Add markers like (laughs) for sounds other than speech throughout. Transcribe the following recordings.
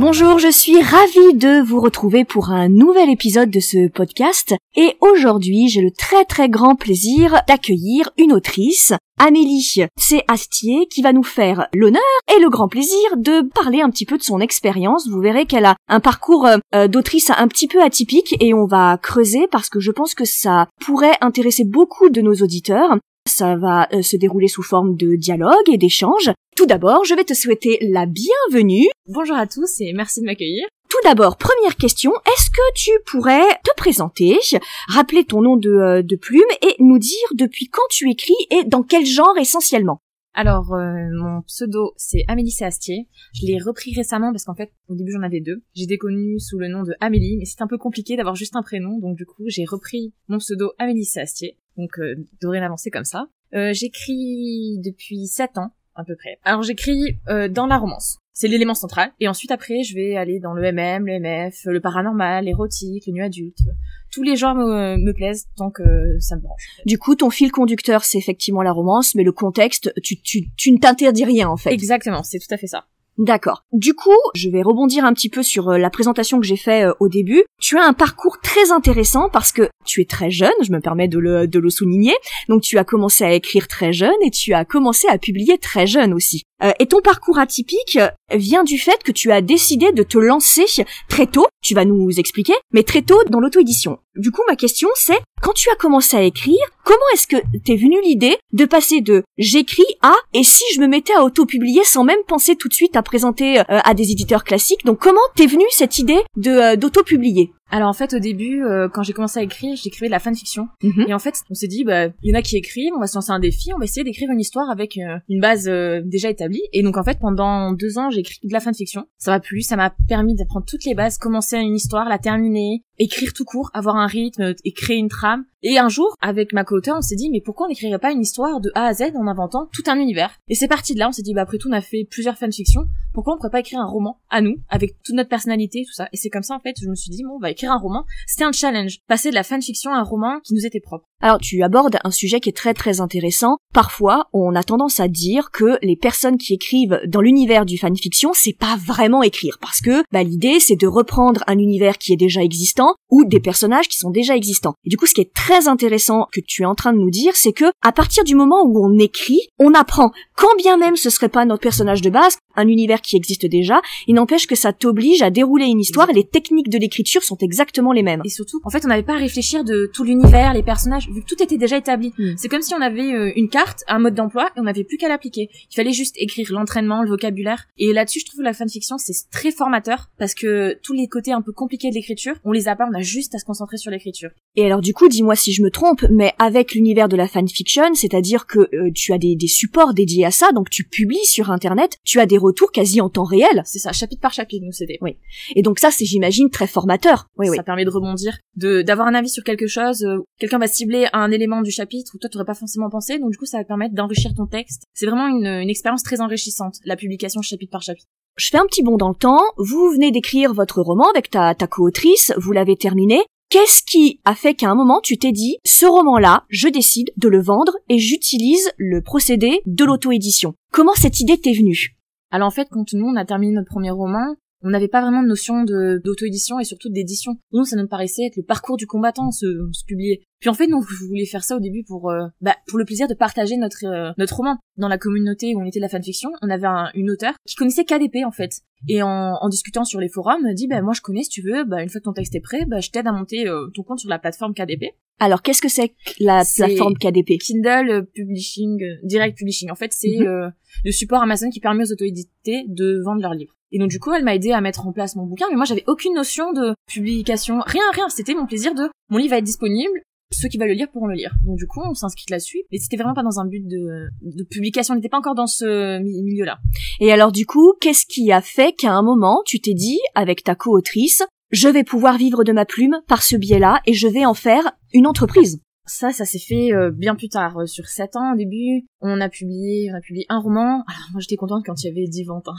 Bonjour, je suis ravie de vous retrouver pour un nouvel épisode de ce podcast et aujourd'hui j'ai le très très grand plaisir d'accueillir une autrice, Amélie C. Astier, qui va nous faire l'honneur et le grand plaisir de parler un petit peu de son expérience. Vous verrez qu'elle a un parcours euh, d'autrice un petit peu atypique et on va creuser parce que je pense que ça pourrait intéresser beaucoup de nos auditeurs. Ça va euh, se dérouler sous forme de dialogue et d'échange. Tout d'abord, je vais te souhaiter la bienvenue. Bonjour à tous et merci de m'accueillir. Tout d'abord, première question, est-ce que tu pourrais te présenter, rappeler ton nom de, euh, de plume et nous dire depuis quand tu écris et dans quel genre essentiellement? Alors, euh, mon pseudo, c'est Amélie Séastier. Je l'ai repris récemment parce qu'en fait, au début, j'en avais deux. J'ai déconnu sous le nom de Amélie, mais c'est un peu compliqué d'avoir juste un prénom, donc du coup, j'ai repris mon pseudo Amélie Séastier. Donc, euh, dorénavant, c'est comme ça. Euh, j'écris depuis 7 ans, à peu près. Alors, j'écris euh, dans la romance. C'est l'élément central. Et ensuite, après, je vais aller dans le MM, le MF, le paranormal, l'érotique, le nu adulte. Tous les genres me, me plaisent tant que ça me branche. Du coup, ton fil conducteur, c'est effectivement la romance, mais le contexte, tu, tu, tu ne t'interdis rien en fait. Exactement, c'est tout à fait ça. D'accord. Du coup, je vais rebondir un petit peu sur euh, la présentation que j'ai fait euh, au début. Tu as un parcours très intéressant parce que tu es très jeune, je me permets de le, de le souligner. Donc tu as commencé à écrire très jeune et tu as commencé à publier très jeune aussi. Euh, et ton parcours atypique vient du fait que tu as décidé de te lancer très tôt, tu vas nous expliquer, mais très tôt dans l'auto-édition. Du coup, ma question c'est, quand tu as commencé à écrire, comment est-ce que t'es venue l'idée de passer de j'écris à et si je me mettais à auto-publier sans même penser tout de suite à présenter euh, à des éditeurs classiques? Donc comment t'es venue cette idée de euh, d'auto-publier? Alors en fait, au début, euh, quand j'ai commencé à écrire, j'écrivais de la fanfiction. Mhm. Et en fait, on s'est dit, bah, il y en a qui écrivent, on va se lancer un défi, on va essayer d'écrire une histoire avec euh, une base euh, déjà établie. Et donc en fait, pendant deux ans, j'ai écrit de la fanfiction. Ça m'a plu, ça m'a permis d'apprendre toutes les bases, commencer une histoire, la terminer, écrire tout court, avoir un rythme et créer une trame. Et un jour, avec ma co-auteur, on s'est dit, mais pourquoi on n'écrirait pas une histoire de A à Z en inventant tout un univers? Et c'est parti de là, on s'est dit, bah après tout, on a fait plusieurs fanfictions, pourquoi on pourrait pas écrire un roman à nous, avec toute notre personnalité, tout ça? Et c'est comme ça, en fait, je me suis dit, bon, on va écrire un roman. C'était un challenge, passer de la fanfiction à un roman qui nous était propre. Alors tu abordes un sujet qui est très très intéressant. Parfois, on a tendance à dire que les personnes qui écrivent dans l'univers du fanfiction, c'est pas vraiment écrire parce que bah, l'idée c'est de reprendre un univers qui est déjà existant ou des personnages qui sont déjà existants. Et du coup, ce qui est très intéressant que tu es en train de nous dire, c'est que à partir du moment où on écrit, on apprend quand bien même ce serait pas notre personnage de base, un univers qui existe déjà, il n'empêche que ça t'oblige à dérouler une histoire et les techniques de l'écriture sont exactement les mêmes. Et surtout, en fait, on n'avait pas à réfléchir de tout l'univers, les personnages, vu que tout était déjà établi. Mm. C'est comme si on avait euh, une carte, un mode d'emploi, et on n'avait plus qu'à l'appliquer. Il fallait juste écrire l'entraînement, le vocabulaire. Et là-dessus, je trouve que la fanfiction, c'est très formateur, parce que tous les côtés un peu compliqués de l'écriture, on les a pas, on a juste à se concentrer sur l'écriture. Et alors du coup, dis-moi si je me trompe, mais avec l'univers de la fanfiction, c'est-à-dire que euh, tu as des, des supports dédiés à ça, donc tu publies sur Internet, tu as des retours quasi en temps réel. C'est ça, chapitre par chapitre, nous c'était. Oui. Et donc ça, c'est j'imagine très formateur. Oui, oui. ça permet de rebondir, de d'avoir un avis sur quelque chose. euh, Quelqu'un va cibler un élément du chapitre où toi t'aurais pas forcément pensé, donc du coup ça va permettre d'enrichir ton texte. C'est vraiment une, une expérience très enrichissante, la publication chapitre par chapitre. Je fais un petit bond dans le temps. Vous venez d'écrire votre roman avec ta, ta co-autrice, vous l'avez terminé. Qu'est-ce qui a fait qu'à un moment tu t'es dit, ce roman-là, je décide de le vendre et j'utilise le procédé de l'auto-édition? Comment cette idée t'est venue? Alors en fait, quand nous on a terminé notre premier roman, on n'avait pas vraiment de notion de d'auto-édition et surtout d'édition. Nous, ça nous paraissait être le parcours du combattant, se, se publier. Puis en fait, nous, je voulais faire ça au début pour euh, bah, pour le plaisir de partager notre euh, notre roman. Dans la communauté où on était de la fanfiction, on avait un, une auteure qui connaissait KDP en fait. Et en, en discutant sur les forums, elle dit bah moi je connais si tu veux, bah une fois que ton texte est prêt, bah je t'aide à monter euh, ton compte sur la plateforme KDP. Alors qu'est-ce que c'est que la plateforme KDP Kindle Publishing, Direct Publishing. En fait, c'est Mhm. euh, le support Amazon qui permet aux auto-édités de vendre leurs livres. Et donc du coup, elle m'a aidé à mettre en place mon bouquin, mais moi j'avais aucune notion de publication, rien, rien. C'était mon plaisir de mon livre va être disponible, ceux qui veulent le lire pourront le lire. Donc du coup, on s'inscrit là-dessus, mais c'était vraiment pas dans un but de, de publication. On n'était pas encore dans ce mi- milieu-là. Et alors du coup, qu'est-ce qui a fait qu'à un moment tu t'es dit, avec ta co-autrice, je vais pouvoir vivre de ma plume par ce biais-là et je vais en faire une entreprise? Ça, ça s'est fait euh, bien plus tard. Euh, sur 7 ans, au début, on a publié, on a publié un roman. Alors, moi, j'étais contente quand il y avait 10 ventes. Hein.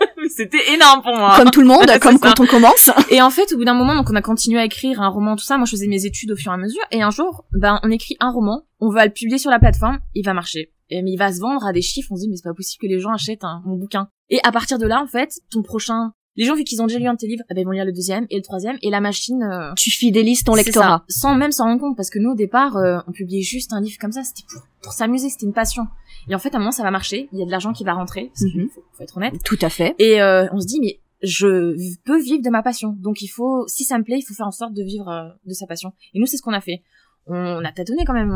(laughs) C'était énorme pour moi. Comme tout le monde, (laughs) comme quand on commence. (laughs) Et en fait, au bout d'un moment, donc on a continué à écrire un roman, tout ça. Moi, je faisais mes études au fur et à mesure. Et un jour, ben, on écrit un roman, on va le publier sur la plateforme, il va marcher. Et, mais il va se vendre à des chiffres, on se dit, mais c'est pas possible que les gens achètent mon bouquin. Et à partir de là, en fait, ton prochain les gens, vu qu'ils ont déjà lu un de tes livres, eh ben, ils vont lire le deuxième et le troisième, et la machine... Euh, tu fidélises ton lectorat. sans même s'en rendre compte, parce que nous, au départ, euh, on publiait juste un livre comme ça, c'était pour, pour s'amuser, c'était une passion. Et en fait, à un moment, ça va marcher, il y a de l'argent qui va rentrer, parce mhm. faut, être honnête. Tout à fait. Et euh, on se dit, mais je peux vivre de ma passion. Donc il faut, si ça me plaît, il faut faire en sorte de vivre de sa passion. Et nous, c'est ce qu'on a fait. On a tâtonné quand même.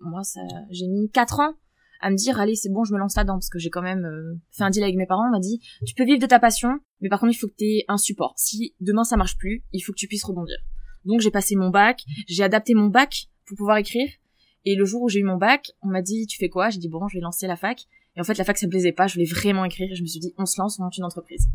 Moi, ça, j'ai mis quatre ans à me dire allez c'est bon je me lance là-dedans parce que j'ai quand même euh, fait un deal avec mes parents on m'a dit tu peux vivre de ta passion mais par contre il faut que tu aies un support si demain ça marche plus il faut que tu puisses rebondir donc j'ai passé mon bac j'ai adapté mon bac pour pouvoir écrire et le jour où j'ai eu mon bac on m'a dit tu fais quoi? J'ai dit bon je vais lancer la fac et en fait, la fac, ça me plaisait pas. Je voulais vraiment écrire. Je me suis dit, on se lance, on monte une entreprise.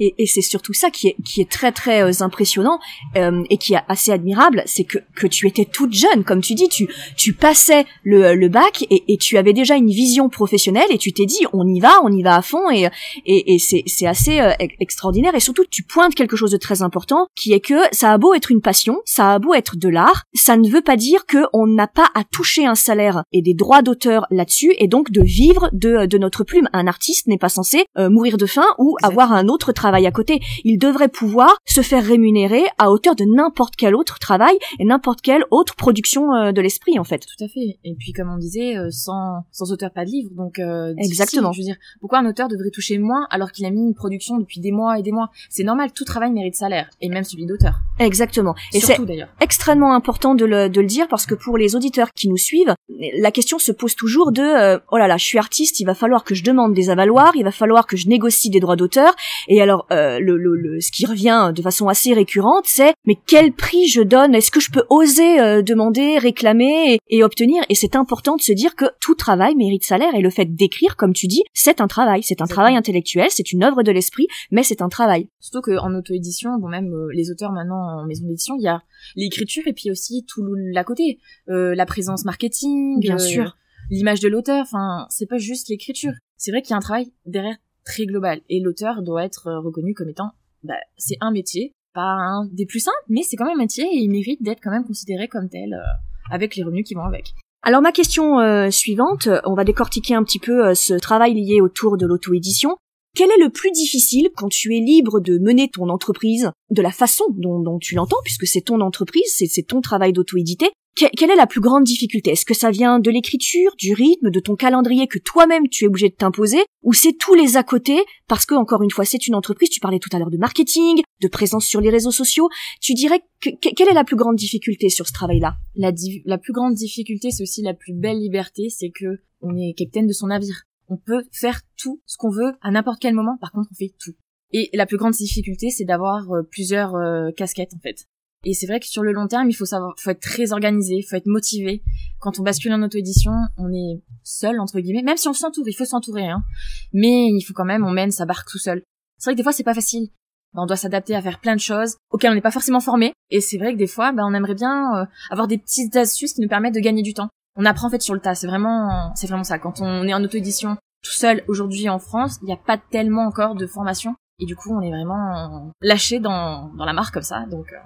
Et, et c'est surtout ça qui est, qui est très, très euh, impressionnant euh, et qui est assez admirable. C'est que, que tu étais toute jeune. Comme tu dis, tu, tu passais le, le bac et, et tu avais déjà une vision professionnelle et tu t'es dit, on y va, on y va à fond. Et, et, et c'est, c'est assez euh, extraordinaire. Et surtout, tu pointes quelque chose de très important qui est que ça a beau être une passion, ça a beau être de l'art, ça ne veut pas dire qu'on n'a pas à toucher un salaire et des droits d'auteur là-dessus et donc de vivre de de notre plume. Un artiste n'est pas censé euh, mourir de faim ou avoir un autre travail à côté. Il devrait pouvoir se faire rémunérer à hauteur de n'importe quel autre travail et n'importe quelle autre production euh, de l'esprit en fait. Tout à fait. Et puis comme on disait, euh, sans, sans auteur pas de livre, donc exactement. Je veux dire, pourquoi un auteur devrait toucher moins alors qu'il a mis une production depuis des mois et des mois? C'est normal, tout travail mérite salaire et même celui d'auteur. Exactement. Et c'est extrêmement important de le, de le dire parce que pour les auditeurs qui nous suivent, la question se pose toujours de oh là là, je suis artiste, il va falloir que je demande des avaloirs, il va falloir que je négocie des droits d'auteur. Et alors, euh, le, le, ce qui revient de façon assez récurrente, c'est mais quel prix je donne? Est-ce que je peux oser euh, demander, réclamer et, obtenir? Et c'est important de se dire que tout travail mérite salaire et le fait d'écrire, comme tu dis, c'est un travail, c'est un travail intellectuel, c'est une œuvre de l'esprit, mais c'est un travail. Surtout qu'en auto-édition, bon même euh, les auteurs maintenant en maison d'édition, il y a l'écriture et puis aussi tout l'à côté, la présence marketing, bien sûr l'image de l'auteur. Enfin, c'est pas juste l'écriture. C'est vrai qu'il y a un travail derrière très global et l'auteur doit être euh, reconnu comme étant, bah, c'est un métier, pas un des plus simples, mais c'est quand même un métier et il mérite d'être quand même considéré comme tel euh, avec les revenus qui vont avec. Alors ma question euh, suivante, on va décortiquer un petit peu ce travail lié autour de l'auto-édition. Quel est le plus difficile quand tu es libre de mener ton entreprise de la façon dont, dont tu l'entends, puisque c'est ton entreprise, c'est ton travail d'auto-éditer, quelle est la plus grande difficulté? Est-ce que ça vient de l'écriture, du rythme, de ton calendrier que toi-même tu es obligé de t'imposer ou c'est tous les à côté? Parce que encore une fois c'est une entreprise, tu parlais tout à l'heure de marketing, de présence sur les réseaux sociaux, tu dirais que, quelle est la plus grande difficulté sur ce travail-là? La, la plus grande difficulté, c'est aussi la plus belle liberté, c'est que on est capitaine de son navire. On peut faire tout ce qu'on veut à n'importe quel moment, par contre on fait tout. Et la plus grande difficulté, c'est d'avoir euh, plusieurs euh, casquettes en fait. Et c'est vrai que sur le long terme, il faut savoir, faut être très organisé, faut être motivé. Quand on bascule en auto-édition, on est seul entre guillemets, même si on s'entoure, il faut s'entourer, hein. Mais il faut quand même, on mène sa barque tout seul. C'est vrai que des fois, c'est pas facile. On doit s'adapter à faire plein de choses auxquelles on n'est pas forcément formé. Et c'est vrai que des fois, ben, on aimerait bien euh, avoir des petites astuces qui nous permettent de gagner du temps. On apprend en fait sur le tas. C'est vraiment, c'est vraiment ça. Quand on est en auto-édition tout seul aujourd'hui en France, il n'y a pas tellement encore de formation et du coup, on est vraiment lâché dans, dans la mare comme ça, donc euh,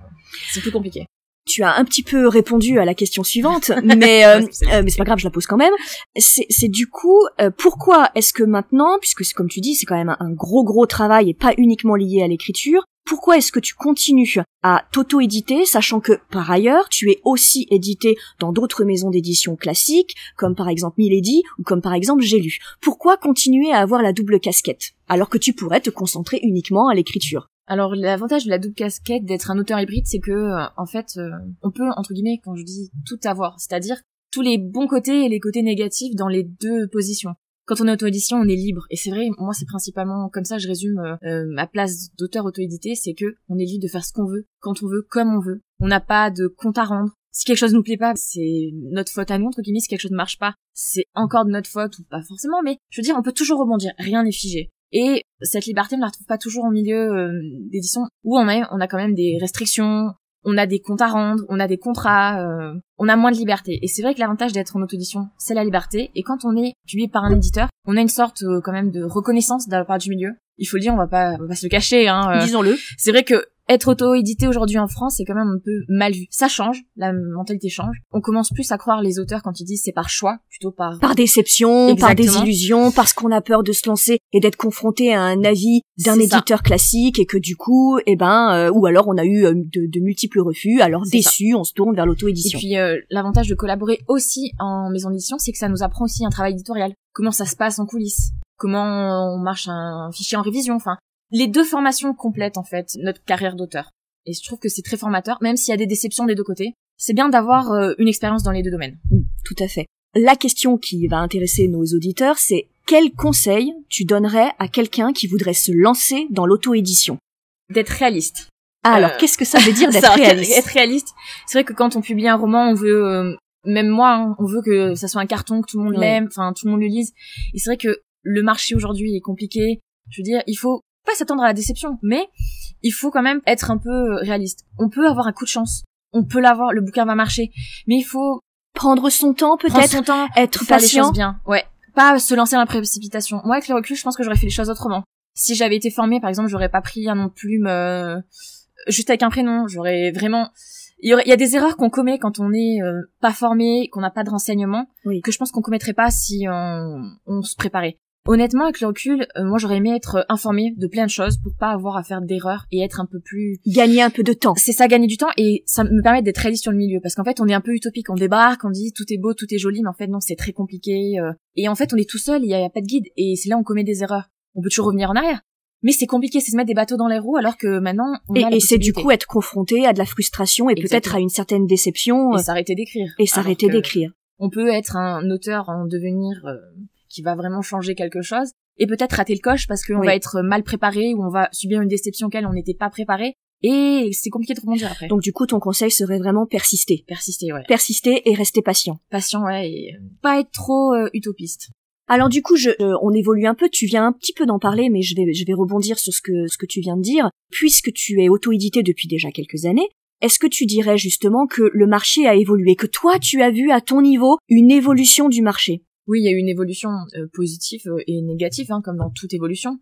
c'est plus compliqué. Tu as un petit peu répondu à la question suivante, (laughs) mais euh, euh, mais c'est pas grave, je la pose quand même. C'est du coup pourquoi est-ce que maintenant, puisque comme tu dis, c'est quand même un gros gros travail et pas uniquement lié à l'écriture, pourquoi est-ce que tu continues à t'auto-éditer, sachant que par ailleurs tu es aussi édité dans d'autres maisons d'édition classiques, comme par exemple Milady ou comme par exemple J'ai lu. Pourquoi continuer à avoir la double casquette, alors que tu pourrais te concentrer uniquement à l'écriture? Alors l'avantage de la double casquette d'être un auteur hybride, c'est que euh, en fait, euh, on peut entre guillemets, quand je dis tout avoir, c'est-à-dire tous les bons côtés et les côtés négatifs dans les deux positions quand on est auto-édition, on est libre. Et c'est vrai, moi, c'est principalement comme ça, je résume euh, euh, ma place d'auteur auto-édité, c'est que on est libre de faire ce qu'on veut, quand on veut, comme on veut. On n'a pas de compte à rendre. Si quelque chose nous plaît pas, c'est notre faute à nous, entre guillemets. Si quelque chose ne marche pas, c'est encore de notre faute, ou pas forcément, mais je veux dire, on peut toujours rebondir. Rien n'est figé. Et cette liberté, on la retrouve pas toujours au milieu euh, d'édition, où on a, on a quand même des restrictions, on a des comptes à rendre, on a des contrats, euh, on a moins de liberté. Et c'est vrai que l'avantage d'être en auto-édition, c'est la liberté. Et quand on est publié par un éditeur, on a une sorte euh, quand même de reconnaissance de la part du milieu. Il faut le dire, on va pas, on va pas se le cacher. Hein. Disons-le. C'est vrai que être auto-édité aujourd'hui en France, c'est quand même un peu mal vu. Ça change, la mentalité change. On commence plus à croire les auteurs quand ils disent c'est par choix, plutôt par... Par déception, par désillusion, parce qu'on a peur de se lancer et d'être confronté à un avis d'un éditeur classique et que du coup, eh ben, euh, ou alors on a eu euh, de, multiples refus, alors déçu, on se tourne vers l'auto-édition. Et puis euh, l'avantage de collaborer aussi en maison d'édition, c'est que ça nous apprend aussi un travail éditorial. Comment ça se passe en coulisses? Comment on marche un fichier en révision? Enfin, les deux formations complètent en fait notre carrière d'auteur. Et je trouve que c'est très formateur, même s'il y a des déceptions des deux côtés. C'est bien d'avoir euh, une expérience dans les deux domaines. Mm, tout à fait. La question qui va intéresser nos auditeurs, c'est quel conseil tu donnerais à quelqu'un qui voudrait se lancer dans l'auto-édition? D'être réaliste. Ah, alors, euh, qu'est-ce que ça veut dire (laughs) d'être réaliste? Être réaliste, c'est vrai que quand on publie un roman, on veut, euh, même moi, hein, on veut que ça soit un carton, que tout le monde l'aime, enfin tout le monde le lise. Et c'est vrai que le marché aujourd'hui est compliqué. Je veux dire, il faut pas s'attendre à la déception, mais il faut quand même être un peu réaliste. On peut avoir un coup de chance, on peut l'avoir, le bouquin va marcher, mais il faut prendre son temps peut-être, son temps, être faire patient, les choses bien. Ouais, pas se lancer dans la précipitation. Moi, avec le recul, je pense que j'aurais fait les choses autrement. Si j'avais été formée, par exemple, j'aurais pas pris un nom de plume euh, juste avec un prénom. J'aurais vraiment il y, a des erreurs qu'on commet quand on n'est euh, pas formé, qu'on n'a pas de renseignements, que je pense qu'on commettrait pas si on, on se préparait. Honnêtement, avec le recul, euh, moi j'aurais aimé être informée de plein de choses pour pas avoir à faire d'erreurs et être un peu plus gagner un peu de temps. C'est ça, gagner du temps et ça me permet d'être réaliste sur le milieu parce qu'en fait on est un peu utopique, on débarque, on dit tout est beau, tout est joli, mais en fait non, c'est très compliqué euh. et en fait on est tout seul, il y, a, pas de guide et c'est là où on commet des erreurs. On peut toujours revenir en arrière, mais c'est compliqué, c'est se mettre des bateaux dans les roues alors que maintenant on et, et c'est du coup être confronté à de la frustration et peut-être à une certaine déception et euh, s'arrêter d'écrire et s'arrêter d'écrire. On peut être un auteur en devenir qui va vraiment changer quelque chose et peut-être rater le coche parce qu'on va être mal préparé ou on va subir une déception auquel on n'était pas préparé et c'est compliqué de rebondir après. Donc du coup ton conseil serait vraiment persister. Persister ouais. Persister et rester patient. Patient ouais et pas être trop euh, utopiste. Alors du coup, je, euh, on évolue un peu. Tu viens un petit peu d'en parler, mais je vais, je vais rebondir sur ce que, ce que tu viens de dire. Puisque tu es auto-édité depuis déjà quelques années, est-ce que tu dirais justement que le marché a évolué, que toi tu as vu à ton niveau une évolution du marché? Oui, il y a eu une évolution euh, positive euh, et négative, hein, comme dans toute évolution.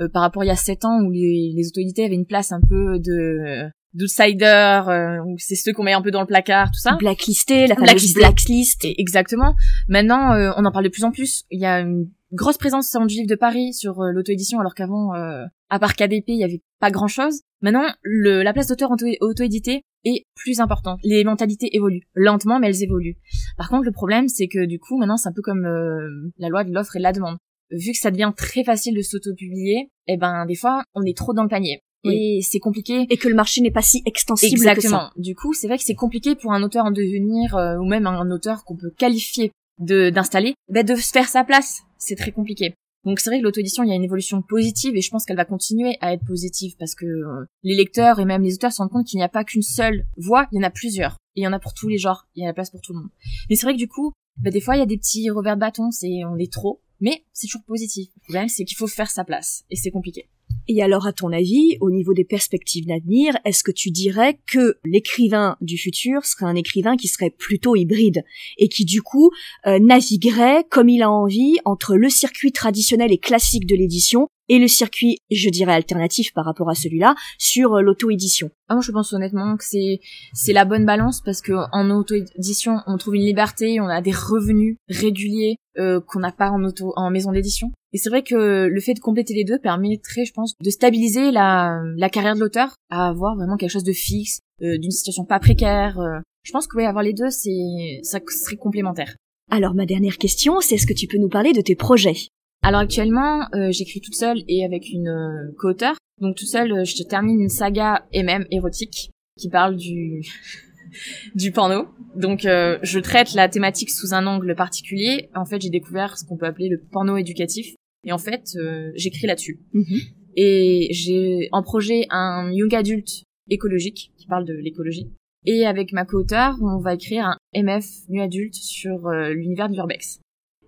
Euh, par rapport il y a sept ans où les autorités avaient une place un peu de d'outsider, où c'est ceux qu'on met un peu dans le placard, tout ça. Blacklisté, la fameuse blacklist. exactement. Maintenant, on en parle de plus en plus. Il y a une grosse présence en du livre de Paris sur l'auto-édition, alors qu'avant, à part KDP, il y avait pas grand-chose. Maintenant, le, la place d'auteur auto-édité est plus importante. Les mentalités évoluent lentement, mais elles évoluent. Par contre, le problème, c'est que du coup, maintenant, c'est un peu comme euh, la loi de l'offre et de la demande. Vu que ça devient très facile de s'auto-publier, eh ben, des fois, on est trop dans le panier. Et c'est compliqué. Et que le marché n'est pas si extensible Exactement. Du coup, c'est vrai que c'est compliqué pour un auteur en devenir, euh, ou même un auteur qu'on peut qualifier de d'installer, ben de se faire sa place. C'est très compliqué. Donc c'est vrai que l'auto-édition, il y a une évolution positive et je pense qu'elle va continuer à être positive parce que euh, les lecteurs et même les auteurs se rendent compte qu'il n'y a pas qu'une seule voix, il y en a plusieurs. Et il y en a pour tous les genres, il y a la place pour tout le monde. Mais c'est vrai que du coup, bah, des fois il y a des petits revers de bâton, c'est on est trop, mais c'est toujours positif. Le problème c'est qu'il faut faire sa place et c'est compliqué. Et alors, à ton avis, au niveau des perspectives d'avenir, est-ce que tu dirais que l'écrivain du futur serait un écrivain qui serait plutôt hybride et qui du coup euh, naviguerait comme il a envie entre le circuit traditionnel et classique de l'édition et le circuit, je dirais alternatif par rapport à celui-là, sur euh, l'auto-édition. Ah, moi, je pense honnêtement que c'est c'est la bonne balance parce que en auto-édition, on trouve une liberté, on a des revenus réguliers euh, qu'on n'a pas en auto en maison d'édition. Et c'est vrai que le fait de compléter les deux permettrait, je pense, de stabiliser la la carrière de l'auteur, à avoir vraiment quelque chose de fixe, euh, d'une situation pas précaire. Je pense que oui, avoir les deux, c'est ça serait complémentaire. Alors ma dernière question, c'est est-ce que tu peux nous parler de tes projets? Alors actuellement, euh, j'écris toute seule et avec une euh, co-auteur. Donc toute seule, euh, je termine une saga MM érotique qui parle du (laughs) du porno. Donc je traite la thématique sous un angle particulier. En fait, j'ai découvert ce qu'on peut appeler le porno éducatif. Et en fait, j'écris là-dessus. Mm-hmm. Et j'ai en projet un young adulte écologique qui parle de l'écologie. Et avec ma co-auteur, on va écrire un MF nu adulte sur l'univers de l'urbex.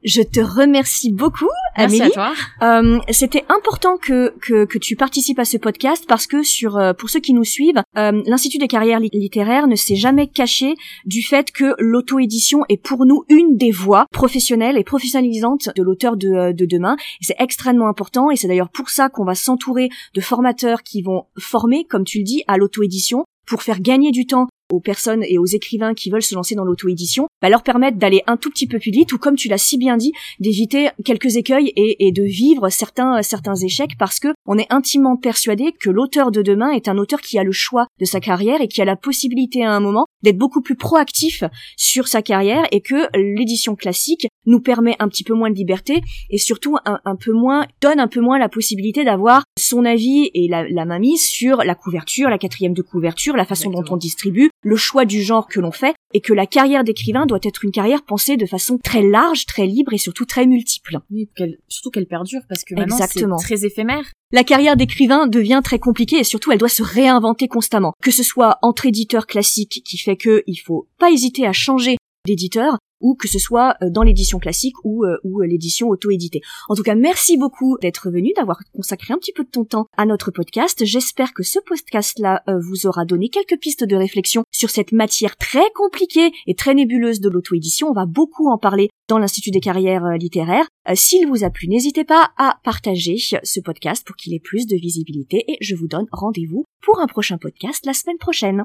Je te remercie beaucoup, Merci Amélie. à toi. Euh, C'était important que, que que tu participes à ce podcast parce que sur euh, pour ceux qui nous suivent, euh, l'Institut des carrières li- littéraires ne s'est jamais caché du fait que l'auto-édition est pour nous une des voies professionnelles et professionnalisantes de l'auteur de, euh, de demain. C'est extrêmement important et c'est d'ailleurs pour ça qu'on va s'entourer de formateurs qui vont former, comme tu le dis, à l'auto-édition pour faire gagner du temps aux personnes et aux écrivains qui veulent se lancer dans l'auto-édition, bah, leur permettre d'aller un tout petit peu plus vite ou comme tu l'as si bien dit, d'éviter quelques écueils et, et de vivre certains certains échecs parce que on est intimement persuadé que l'auteur de demain est un auteur qui a le choix de sa carrière et qui a la possibilité à un moment d'être beaucoup plus proactif sur sa carrière et que l'édition classique nous permet un petit peu moins de liberté et surtout un, un peu moins donne un peu moins la possibilité d'avoir son avis et la, la mainmise sur la couverture, la quatrième de couverture, la façon dont on distribue, le choix du genre que l'on fait et que la carrière d'écrivain doit être une carrière pensée de façon très large, très libre et surtout très multiple. Oui, qu'elle- surtout qu'elle perdure parce que maintenant Exactement. c'est très éphémère. La carrière d'écrivain devient très compliquée et surtout elle doit se réinventer constamment. Que ce soit entre éditeur classique qui fait que il faut pas hésiter à changer d'éditeur ou que ce soit euh, dans l'édition classique ou, euh, euh, l'édition auto-éditée. En tout cas, merci beaucoup d'être venu, d'avoir consacré un petit peu de ton temps à notre podcast. J'espère que ce podcast-là vous aura donné quelques pistes de réflexion sur cette matière très compliquée et très nébuleuse de l'auto-édition. On va beaucoup en parler dans l'Institut des carrières littéraires. S'il vous a plu, n'hésitez pas à partager ce podcast pour qu'il ait plus de visibilité et je vous donne rendez-vous pour un prochain podcast la semaine prochaine.